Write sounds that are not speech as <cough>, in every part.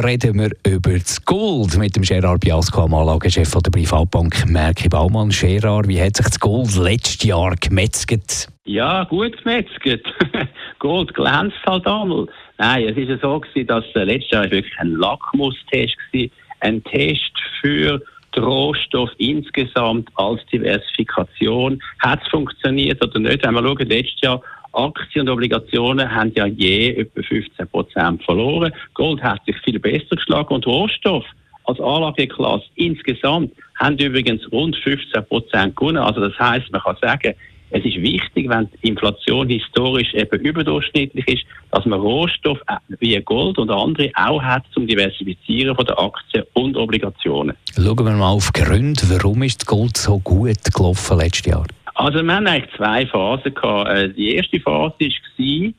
reden wir über das Gold mit dem Gerard Biasco, am Anlagechef der Privatbank Merki Baumann. Gerard, wie hat sich das Gold letztes Jahr gemetzget? Ja, gut gemetzget. <laughs> Gold glänzt halt einmal. Nein, es ist ja so gewesen, dass äh, letztes Jahr wirklich ein Lackmustest war, ein Test für Rohstoff insgesamt als Diversifikation. Hat es funktioniert oder nicht? Wenn wir schauen, letztes Jahr Aktien und Obligationen haben ja je etwa 15 Prozent verloren. Gold hat sich viel besser geschlagen und Rohstoff als Anlageklasse insgesamt haben übrigens rund 15 Prozent gewonnen. Also das heißt, man kann sagen, es ist wichtig, wenn die Inflation historisch eben überdurchschnittlich ist, dass man Rohstoff äh, wie Gold und andere auch hat zum Diversifizieren von der Aktien und Obligationen. Schauen wir mal auf Gründe, warum ist Gold so gut gelaufen letztes Jahr? Also wir haben eigentlich zwei Phasen gehabt. Äh, die erste Phase war,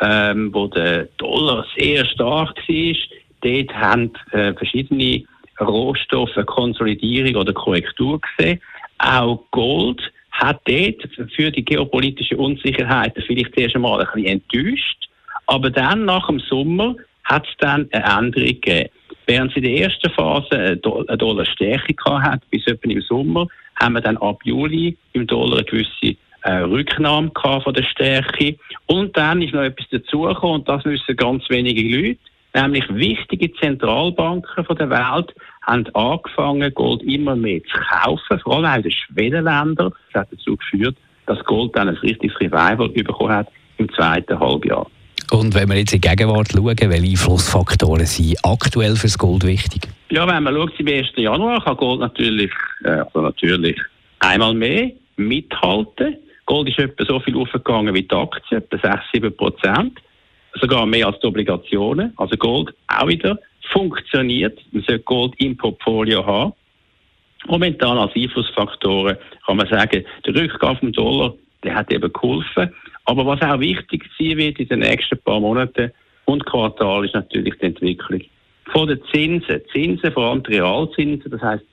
ähm, wo der Dollar sehr stark war. Dort haben äh, verschiedene Rohstoffe Konsolidierung oder Korrektur gesehen. Auch Gold hat dort für die politische Unsicherheit vielleicht erst einmal ein bisschen enttäuscht. Aber dann, nach dem Sommer, hat es dann eine Änderung gegeben. Während sie in der ersten Phase eine Dollarstärke hat, bis etwa im Sommer, haben wir dann ab Juli im Dollar eine gewisse äh, Rücknahme von der Stärke. Und dann ist noch etwas dazugekommen, und das wissen ganz wenige Leute, nämlich wichtige Zentralbanken von der Welt haben angefangen, Gold immer mehr zu kaufen, vor allem auch in den Schwedenländern. Das hat dazu geführt, dass Gold dann ein richtiges Revival bekommen hat im zweiten Halbjahr. Und wenn wir jetzt in die Gegenwart schauen, welche Einflussfaktoren sind aktuell für das Gold wichtig? Ja, wenn man schaut, im 1. Januar kann Gold natürlich, äh, also natürlich einmal mehr mithalten. Gold ist etwa so viel aufgegangen wie die Aktien, etwa 6, 7 Prozent. Sogar mehr als die Obligationen. Also Gold auch wieder funktioniert. Man sollte Gold im Portfolio haben. Momentan als Einflussfaktoren kann man sagen, der Rückgang vom Dollar, der hat eben geholfen. Aber was auch wichtig sein wird in den nächsten paar Monaten und Quartal ist natürlich die Entwicklung von den Zinsen. Zinsen, vor allem die Realzinsen, das heißt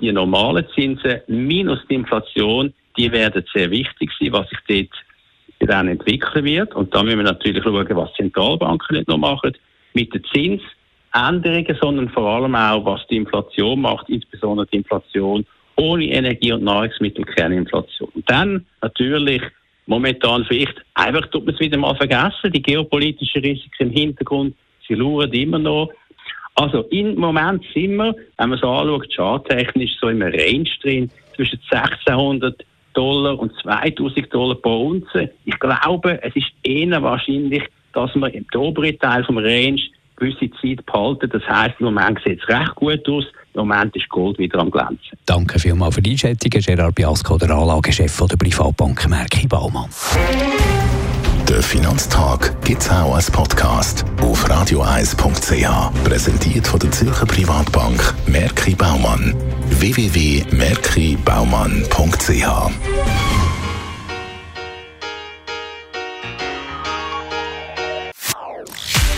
die normalen Zinsen minus die Inflation, die werden sehr wichtig sein, was sich dort dann entwickeln wird. Und da müssen wir natürlich schauen, was Zentralbanken nicht noch machen mit den Zinsänderungen, sondern vor allem auch, was die Inflation macht, insbesondere die Inflation ohne Energie- und Nahrungsmittel, keine Inflation. Und dann natürlich momentan vielleicht einfach tut man es wieder mal vergessen, die geopolitischen Risiken im Hintergrund, sie lauern immer noch. Also im Moment sind wir, wenn man es anschaut, charttechnisch so im Range drin, zwischen 1600 Dollar und 2000 Dollar pro Unze. Ich glaube, es ist eher wahrscheinlich, dass wir im oberen Teil vom Range gewisse Zeit behalten. Das heisst, im Moment sieht es recht gut aus. Im Moment ist Gold wieder am Glänzen. Danke vielmals für die Einschätzung, Gerard Biasco, der Anlagechef der Privatbank Merki Baumann. Der Finanztag gibt es auch als Podcast auf radioeis.ch. Präsentiert von der Zürcher Privatbank Merki Baumann. www.merkibaumann.ch